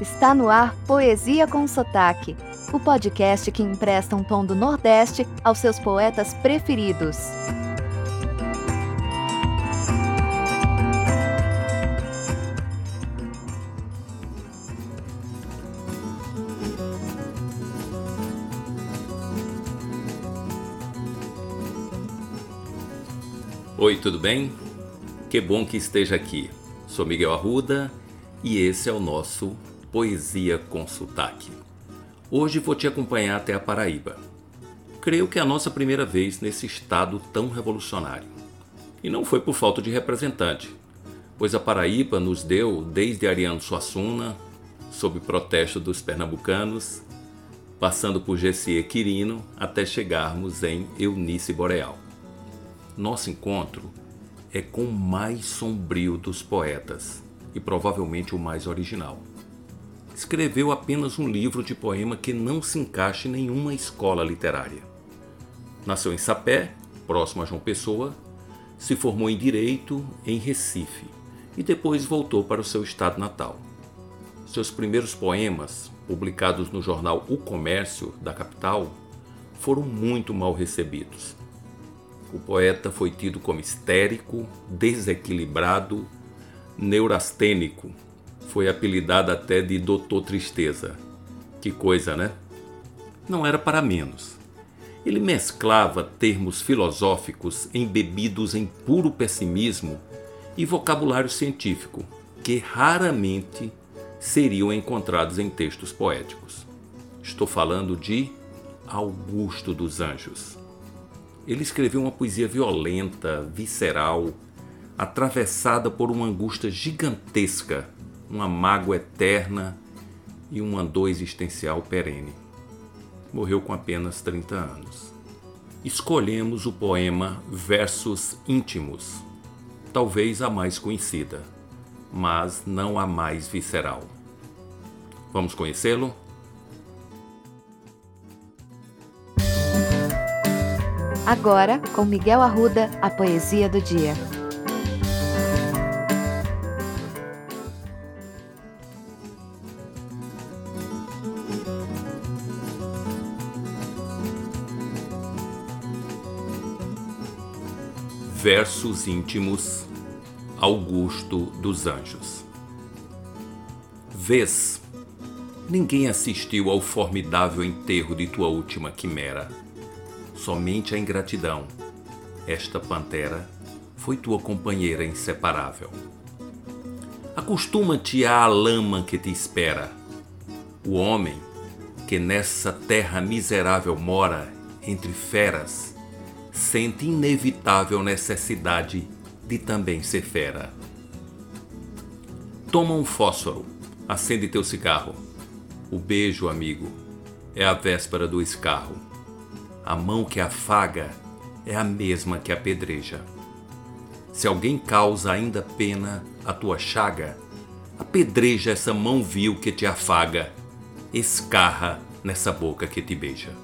Está no ar Poesia com Sotaque, o podcast que empresta um tom do Nordeste aos seus poetas preferidos. Oi, tudo bem? Que bom que esteja aqui. Sou Miguel Arruda e esse é o nosso Poesia com Sotaque. Hoje vou te acompanhar até a Paraíba. Creio que é a nossa primeira vez nesse estado tão revolucionário. E não foi por falta de representante, pois a Paraíba nos deu, desde Ariano Suassuna, sob protesto dos pernambucanos, passando por Gessie Quirino até chegarmos em Eunice Boreal. Nosso encontro é com o mais sombrio dos poetas e provavelmente o mais original escreveu apenas um livro de poema que não se encaixa em nenhuma escola literária. Nasceu em Sapé, próximo a João Pessoa, se formou em Direito em Recife e depois voltou para o seu estado natal. Seus primeiros poemas, publicados no jornal O Comércio da capital, foram muito mal recebidos. O poeta foi tido como histérico, desequilibrado, neurastênico foi apelidado até de Doutor Tristeza. Que coisa, né? Não era para menos. Ele mesclava termos filosóficos embebidos em puro pessimismo e vocabulário científico, que raramente seriam encontrados em textos poéticos. Estou falando de Augusto dos Anjos. Ele escreveu uma poesia violenta, visceral, atravessada por uma angústia gigantesca uma mágoa eterna e uma dor existencial perene. Morreu com apenas 30 anos. Escolhemos o poema Versos Íntimos, talvez a mais conhecida, mas não a mais visceral. Vamos conhecê-lo? Agora, com Miguel Arruda, a poesia do dia. Versos íntimos Augusto dos Anjos. Vês, ninguém assistiu ao formidável enterro de tua última quimera. Somente a ingratidão. Esta pantera foi tua companheira inseparável. Acostuma-te à lama que te espera. O homem que nessa terra miserável mora entre feras sente inevitável necessidade de também ser fera. Toma um fósforo, acende teu cigarro. O beijo, amigo, é a véspera do escarro. A mão que afaga é a mesma que apedreja. Se alguém causa ainda pena a tua chaga, apedreja essa mão vil que te afaga, escarra nessa boca que te beija.